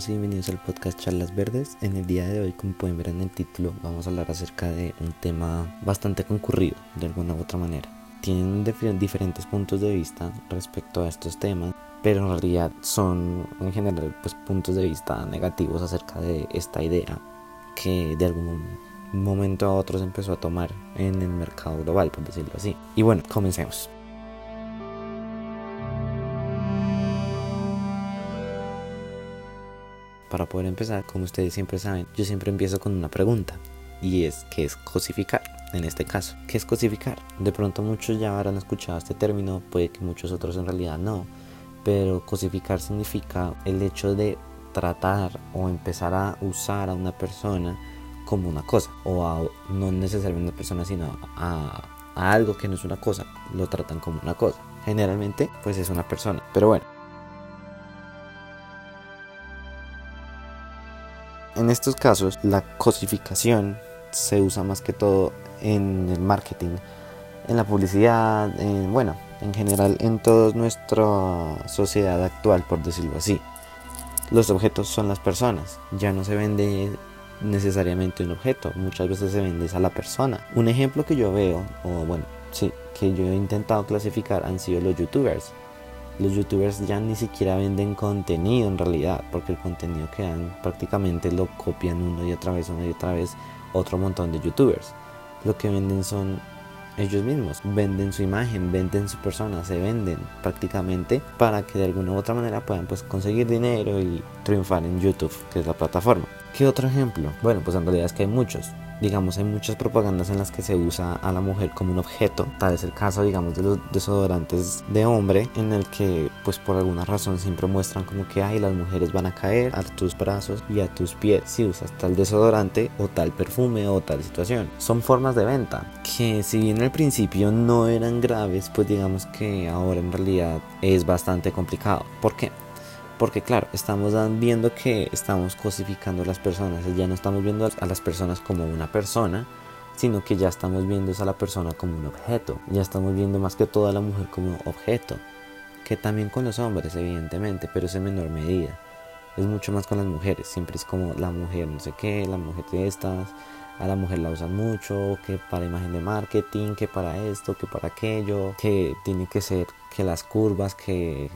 todos y bienvenidos al podcast Charlas Verdes. En el día de hoy, como pueden ver en el título, vamos a hablar acerca de un tema bastante concurrido de alguna u otra manera. Tienen diferentes puntos de vista respecto a estos temas, pero en realidad son en general pues, puntos de vista negativos acerca de esta idea que de algún momento a otro se empezó a tomar en el mercado global, por decirlo así. Y bueno, comencemos. Para poder empezar, como ustedes siempre saben, yo siempre empiezo con una pregunta y es ¿qué es cosificar? En este caso, ¿qué es cosificar? De pronto muchos ya habrán escuchado este término, puede que muchos otros en realidad no, pero cosificar significa el hecho de tratar o empezar a usar a una persona como una cosa o a, no necesariamente una persona sino a, a algo que no es una cosa lo tratan como una cosa generalmente pues es una persona pero bueno En estos casos, la cosificación se usa más que todo en el marketing, en la publicidad, en, bueno, en general en toda nuestra sociedad actual, por decirlo así. Los objetos son las personas, ya no se vende necesariamente un objeto, muchas veces se vende a la persona. Un ejemplo que yo veo, o bueno, sí, que yo he intentado clasificar han sido los youtubers los youtubers ya ni siquiera venden contenido en realidad, porque el contenido que dan prácticamente lo copian uno y otra vez, una y otra vez otro montón de youtubers. Lo que venden son ellos mismos, venden su imagen, venden su persona, se venden prácticamente para que de alguna u otra manera puedan pues conseguir dinero y triunfar en YouTube, que es la plataforma. ¿Qué otro ejemplo? Bueno, pues en realidad es que hay muchos digamos, hay muchas propagandas en las que se usa a la mujer como un objeto. Tal es el caso, digamos, de los desodorantes de hombre, en el que, pues por alguna razón, siempre muestran como que, ay, las mujeres van a caer a tus brazos y a tus pies si usas tal desodorante o tal perfume o tal situación. Son formas de venta que, si bien al principio no eran graves, pues digamos que ahora en realidad es bastante complicado. ¿Por qué? Porque claro, estamos viendo que estamos cosificando a las personas, ya no estamos viendo a las personas como una persona, sino que ya estamos viendo a la persona como un objeto, ya estamos viendo más que todo a la mujer como objeto, que también con los hombres evidentemente, pero es en menor medida. Es mucho más con las mujeres, siempre es como la mujer no sé qué, la mujer de estas, a la mujer la usan mucho, que para imagen de marketing, que para esto, que para aquello, que tiene que ser que las curvas, que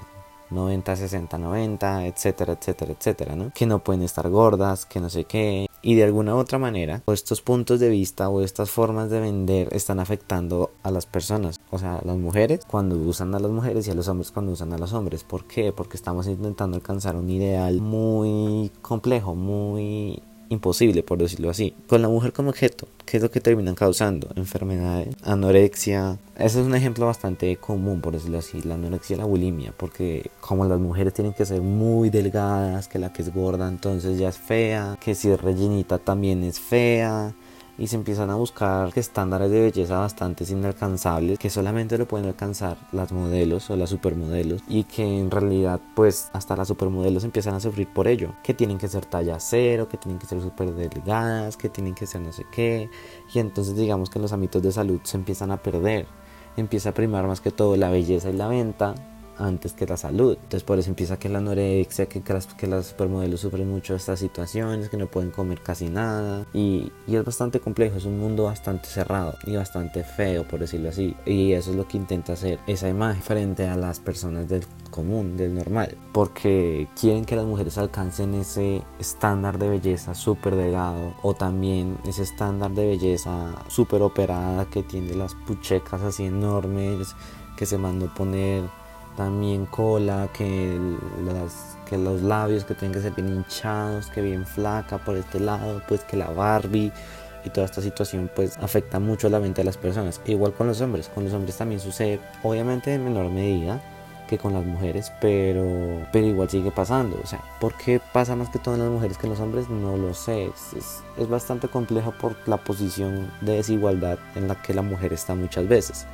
90, 60, 90, etcétera, etcétera, etcétera, ¿no? Que no pueden estar gordas, que no sé qué. Y de alguna u otra manera, estos puntos de vista o estas formas de vender están afectando a las personas, o sea, a las mujeres cuando usan a las mujeres y a los hombres cuando usan a los hombres. ¿Por qué? Porque estamos intentando alcanzar un ideal muy complejo, muy imposible, por decirlo así. Con la mujer como objeto, ¿qué es lo que terminan causando? Enfermedades, anorexia. Ese es un ejemplo bastante común, por decirlo así, la anorexia y la bulimia, porque como las mujeres tienen que ser muy delgadas, que la que es gorda entonces ya es fea, que si es rellenita también es fea, y se empiezan a buscar estándares de belleza bastante inalcanzables que solamente lo pueden alcanzar las modelos o las supermodelos y que en realidad pues hasta las supermodelos empiezan a sufrir por ello que tienen que ser talla cero que tienen que ser súper delgadas que tienen que ser no sé qué y entonces digamos que los ámbitos de salud se empiezan a perder empieza a primar más que todo la belleza y la venta antes que la salud. Entonces por eso empieza que la anorexia, que, las, que las supermodelos sufren mucho estas situaciones, que no pueden comer casi nada. Y, y, es bastante complejo, es un mundo bastante cerrado y bastante feo, por decirlo así. Y eso es lo que intenta hacer esa imagen frente a las personas del común, del normal. Porque quieren que las mujeres alcancen ese estándar de belleza súper delgado o también ese estándar de belleza súper operada que tiene las puchecas así enormes que se mandó poner también cola, que, las, que los labios que tienen que ser bien hinchados, que bien flaca por este lado, pues que la Barbie y toda esta situación pues afecta mucho la mente de las personas. Igual con los hombres, con los hombres también sucede, obviamente en menor medida que con las mujeres, pero, pero igual sigue pasando. O sea, ¿por qué pasa más que todo en las mujeres que en los hombres? No lo sé. Es, es bastante complejo por la posición de desigualdad en la que la mujer está muchas veces.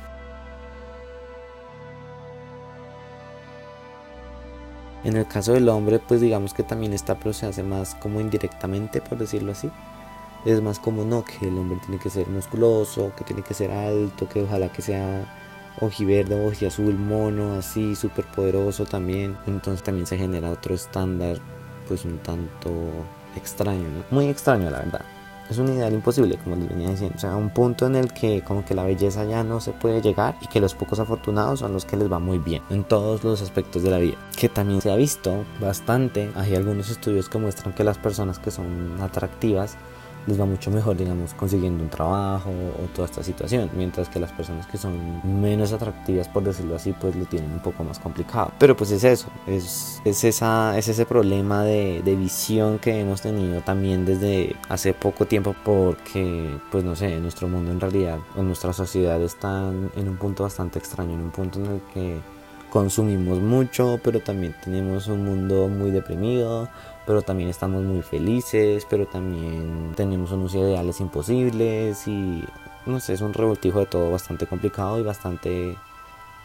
En el caso del hombre, pues digamos que también está, pero se hace más como indirectamente, por decirlo así. Es más como no, que el hombre tiene que ser musculoso, que tiene que ser alto, que ojalá que sea ojiverde, ojiazul, mono, así, súper poderoso también. Entonces también se genera otro estándar pues un tanto extraño, muy extraño la verdad. Es un ideal imposible, como les venía diciendo. O sea, un punto en el que como que la belleza ya no se puede llegar y que los pocos afortunados son los que les va muy bien en todos los aspectos de la vida. Que también se ha visto bastante. Hay algunos estudios que muestran que las personas que son atractivas les va mucho mejor, digamos, consiguiendo un trabajo o toda esta situación, mientras que las personas que son menos atractivas, por decirlo así, pues lo tienen un poco más complicado. Pero pues es eso, es, es, esa, es ese problema de, de visión que hemos tenido también desde hace poco tiempo, porque, pues no sé, nuestro mundo en realidad, o nuestra sociedad está en un punto bastante extraño, en un punto en el que consumimos mucho, pero también tenemos un mundo muy deprimido, pero también estamos muy felices, pero también tenemos unos ideales imposibles y no sé, es un revoltijo de todo bastante complicado y bastante,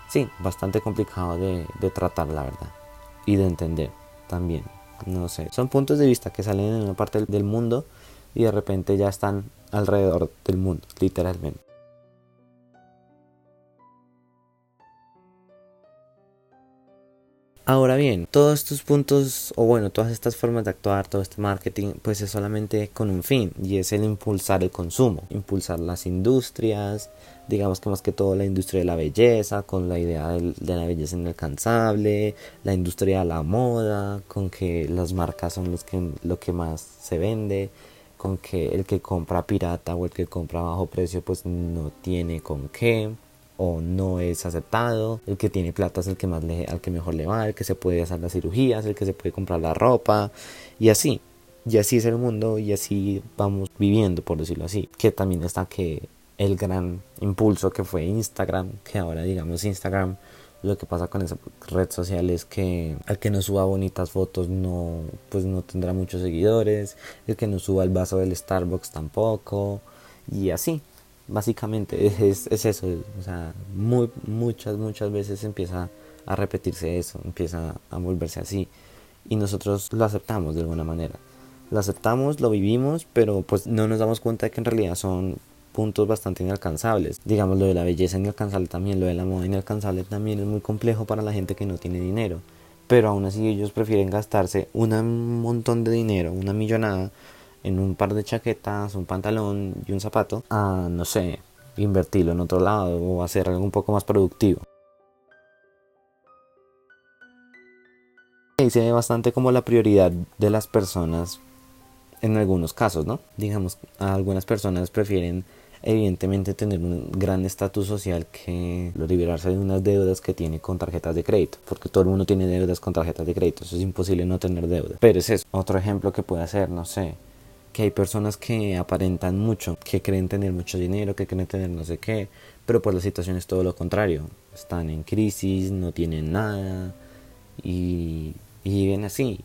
sí, bastante complicado de, de tratar, la verdad, y de entender también, no sé, son puntos de vista que salen en una parte del mundo y de repente ya están alrededor del mundo, literalmente. Ahora bien, todos estos puntos, o bueno, todas estas formas de actuar, todo este marketing, pues es solamente con un fin, y es el impulsar el consumo, impulsar las industrias, digamos que más que todo la industria de la belleza, con la idea de, la belleza inalcanzable, la industria de la moda, con que las marcas son los que, lo que más se vende, con que el que compra pirata o el que compra a bajo precio pues no tiene con qué o no es aceptado, el que tiene plata es el que más le, al que mejor le va, el que se puede hacer las cirugías, el que se puede comprar la ropa y así. Y así es el mundo y así vamos viviendo, por decirlo así. Que también está que el gran impulso que fue Instagram, que ahora digamos Instagram, lo que pasa con esa red social es que el que no suba bonitas fotos no, pues no tendrá muchos seguidores, el que no suba el vaso del Starbucks tampoco, y así básicamente es, es eso, o sea, muchas, muchas veces empieza a repetirse eso, empieza a volverse así y nosotros lo aceptamos de alguna manera. Lo aceptamos, lo vivimos, pero pues no nos damos cuenta de que en realidad son puntos bastante inalcanzables. Digamos, lo de la belleza inalcanzable también, lo de la moda inalcanzable también es muy complejo para la gente que no tiene dinero. Pero aún así ellos prefieren gastarse un montón de dinero, una millonada, en un par de chaquetas, un pantalón y un zapato, a, no sé, invertirlo en otro lado o hacer algo un poco más productivo. Y se ve bastante como la prioridad de las personas en algunos casos, ¿no? Digamos, algunas personas prefieren evidentemente tener un gran estatus social que liberarse de unas deudas que tiene con tarjetas de crédito, porque todo el mundo tiene deudas con tarjetas de crédito, eso es imposible no tener deuda. Pero es eso, otro ejemplo que puede ser, no sé, que hay personas que aparentan mucho, que creen tener mucho dinero, que creen tener no sé qué, pero pues la situación es todo lo contrario. Están en crisis, no tienen nada y, y viven así.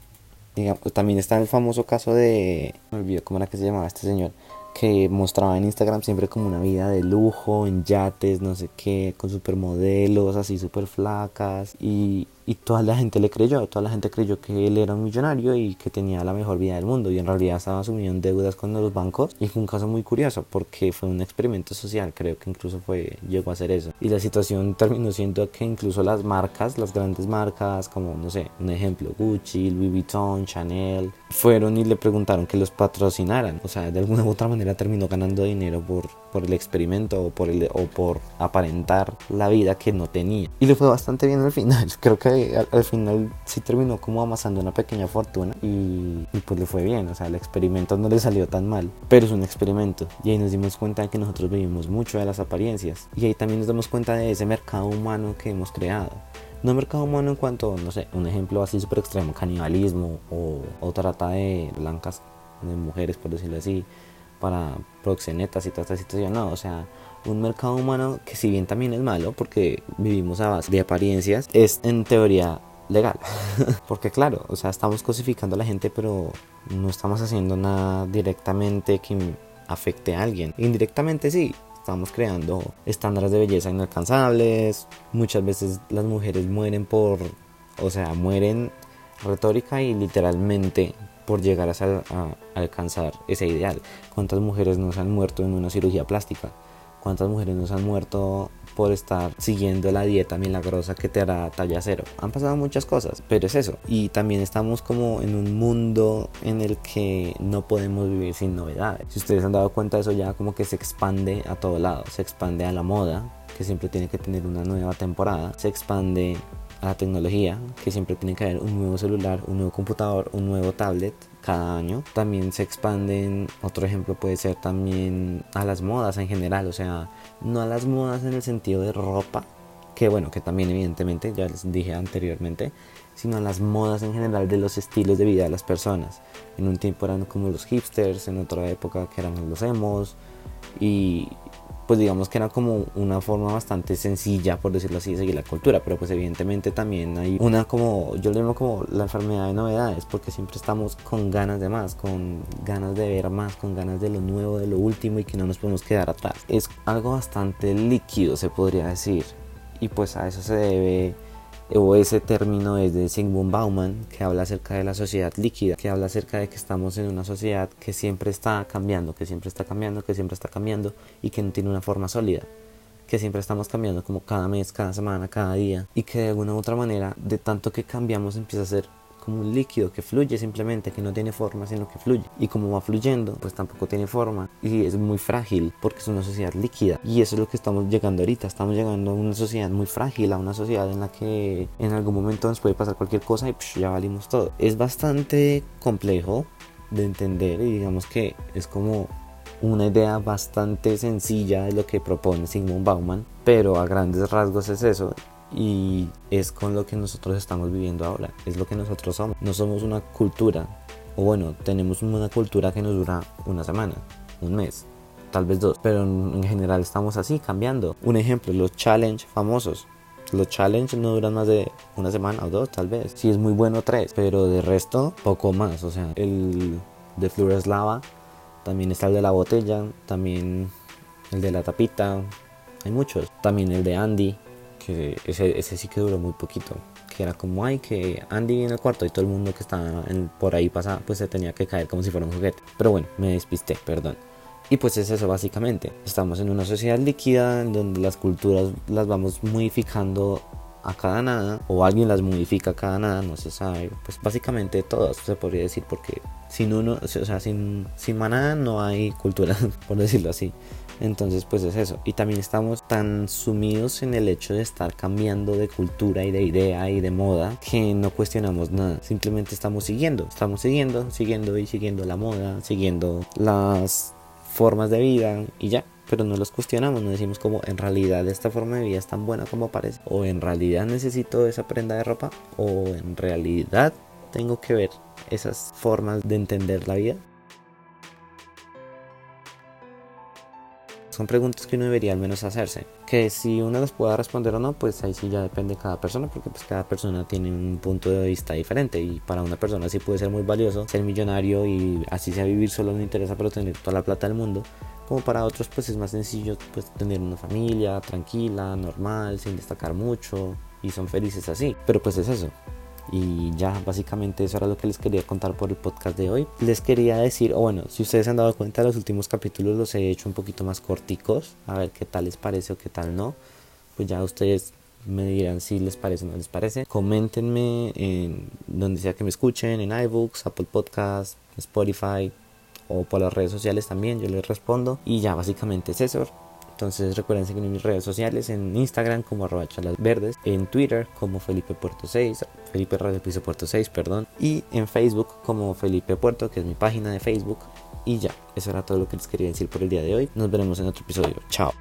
Digamos, también está el famoso caso de, me olvido cómo era que se llamaba este señor, que mostraba en Instagram siempre como una vida de lujo, en yates, no sé qué, con supermodelos, así super flacas y, y toda la gente le creyó, toda la gente creyó que él era un millonario y que tenía la mejor vida del mundo y en realidad estaba en deudas con los bancos y fue un caso muy curioso porque fue un experimento social, creo que incluso fue llegó a hacer eso. Y la situación terminó siendo que incluso las marcas, las grandes marcas como no sé, un ejemplo Gucci, Louis Vuitton, Chanel, fueron y le preguntaron que los patrocinaran, o sea, de alguna u otra manera terminó ganando dinero por, por el experimento o por el, o por aparentar la vida que no tenía. Y le fue bastante bien al final, creo que al, final sí terminó como amasando una pequeña fortuna y, pues le fue bien, o sea, el experimento no le salió tan mal, pero es un experimento y ahí nos dimos cuenta de que nosotros vivimos mucho de las apariencias y ahí también nos damos cuenta de ese mercado humano que hemos creado. No mercado humano en cuanto, no sé, un ejemplo así súper extremo, canibalismo o, o trata de blancas, de mujeres por decirlo así, para proxenetas y toda esta situación, no, o sea, un mercado humano que si bien también es malo porque vivimos a base de apariencias, es en teoría legal. porque claro, o sea, estamos cosificando a la gente, pero no estamos haciendo nada directamente que afecte a alguien. Indirectamente sí, estamos creando estándares de belleza inalcanzables. Muchas veces las mujeres mueren por, o sea, mueren retórica y literalmente por llegar a, a alcanzar ese ideal. ¿Cuántas mujeres no se han muerto en una cirugía plástica? cuántas mujeres nos han muerto por estar siguiendo la dieta milagrosa que te hará talla cero. Han pasado muchas cosas, pero es eso. Y también estamos como en un mundo en el que no podemos vivir sin novedades. Si ustedes han dado cuenta de eso ya como que se expande a todo lado. Se expande a la moda, que siempre tiene que tener una nueva temporada. Se expande a la tecnología, que siempre tiene que haber un nuevo celular, un nuevo computador, un nuevo tablet cada año. También se expanden, otro ejemplo puede ser también a las modas en general, o sea, no a las modas en el sentido de ropa, que bueno, que también evidentemente, ya les dije anteriormente, sino a las modas en general de los estilos de vida de las personas. En un tiempo eran como los hipsters, en otra época que eran los emos, y pues digamos que era como una forma bastante sencilla, por decirlo así, de seguir la cultura, pero pues evidentemente también hay una como, yo le llamo como la enfermedad de novedades, porque siempre estamos con ganas de más, con ganas de ver más, con ganas de lo nuevo, de lo último y que no nos podemos quedar atrás. Es algo bastante líquido, se podría decir, y pues a eso se debe o ese término es de Sigmund Bauman, que habla acerca de la sociedad líquida, que habla acerca de que estamos en una sociedad que siempre está cambiando, que siempre está cambiando, que siempre está cambiando y que no tiene una forma sólida, que siempre estamos cambiando como cada mes, cada semana, cada día y que de alguna u otra manera, de tanto que cambiamos, empieza a ser como un líquido que fluye simplemente, que no tiene forma, sino que fluye. Y como va fluyendo, pues tampoco tiene forma y es muy frágil porque es una sociedad líquida. Y eso es lo que estamos llegando ahorita. Estamos llegando a una sociedad muy frágil, a una sociedad en la que en algún momento nos puede pasar cualquier cosa y ya valimos todo. Es bastante complejo de entender y digamos que es como una idea bastante sencilla de lo que propone Sigmund Bauman, pero a grandes rasgos es eso y es con lo que nosotros estamos viviendo ahora, es lo que nosotros somos. No somos una cultura, o bueno, tenemos una cultura que nos dura una semana, un mes, tal vez dos, pero en general estamos así, cambiando. Un ejemplo, los challenge famosos. Los challenge no duran más de una semana o dos, tal vez. Si es muy bueno, tres, pero de resto, poco más. O sea, el de Flores Lava, también está el de la botella, también el de la tapita, hay muchos. También el de Andy, que ese, ese sí que duró muy poquito que era como ay que Andy en el cuarto y todo el mundo que estaba por ahí pasaba pues se tenía que caer como si fuera un juguete pero bueno me despisté perdón. Y pues es eso básicamente. Estamos en una sociedad líquida en donde las culturas las vamos modificando a cada nada o alguien las modifica a cada nada no se sabe. Pues básicamente todas se podría decir porque sin uno o sea sin sin manada no hay cultura por decirlo así entonces, pues es eso. Y también estamos tan sumidos en el hecho de estar cambiando de cultura y de idea y de moda que no cuestionamos nada. Simplemente estamos siguiendo, estamos siguiendo, siguiendo y siguiendo la moda, siguiendo las formas de vida y ya. Pero no los cuestionamos, no decimos como en realidad esta forma de vida es tan buena como parece. O en realidad necesito esa prenda de ropa. O en realidad tengo que ver esas formas de entender la vida. Son preguntas que uno debería al menos hacerse. Que si uno las pueda responder o no, pues ahí sí ya depende de cada persona, porque pues cada persona tiene un punto de vista diferente y para una persona sí puede ser muy valioso ser millonario y así sea vivir solo no interesa, pero tener toda la plata del mundo. Como para otros pues es más sencillo pues tener una familia tranquila, normal, sin destacar mucho y son felices así. Pero pues es eso, y ya, básicamente eso era lo que les quería contar por el podcast de hoy. Les quería decir, o bueno, si ustedes se han dado cuenta, los últimos capítulos los he hecho un poquito más corticos. A ver qué tal les parece o qué tal no. Pues ya ustedes me dirán si les parece o no les parece. Coméntenme en donde sea que me escuchen, en iBooks, Apple Podcasts, Spotify o por las redes sociales también. Yo les respondo. Y ya, básicamente es eso. Entonces recuerden seguirme en mis redes sociales, en Instagram como arroba verdes, en Twitter como Felipe Puerto 6, Felipe Radio Piso Puerto 6, perdón, y en Facebook como Felipe Puerto, que es mi página de Facebook. Y ya, eso era todo lo que les quería decir por el día de hoy. Nos veremos en otro episodio. Chao.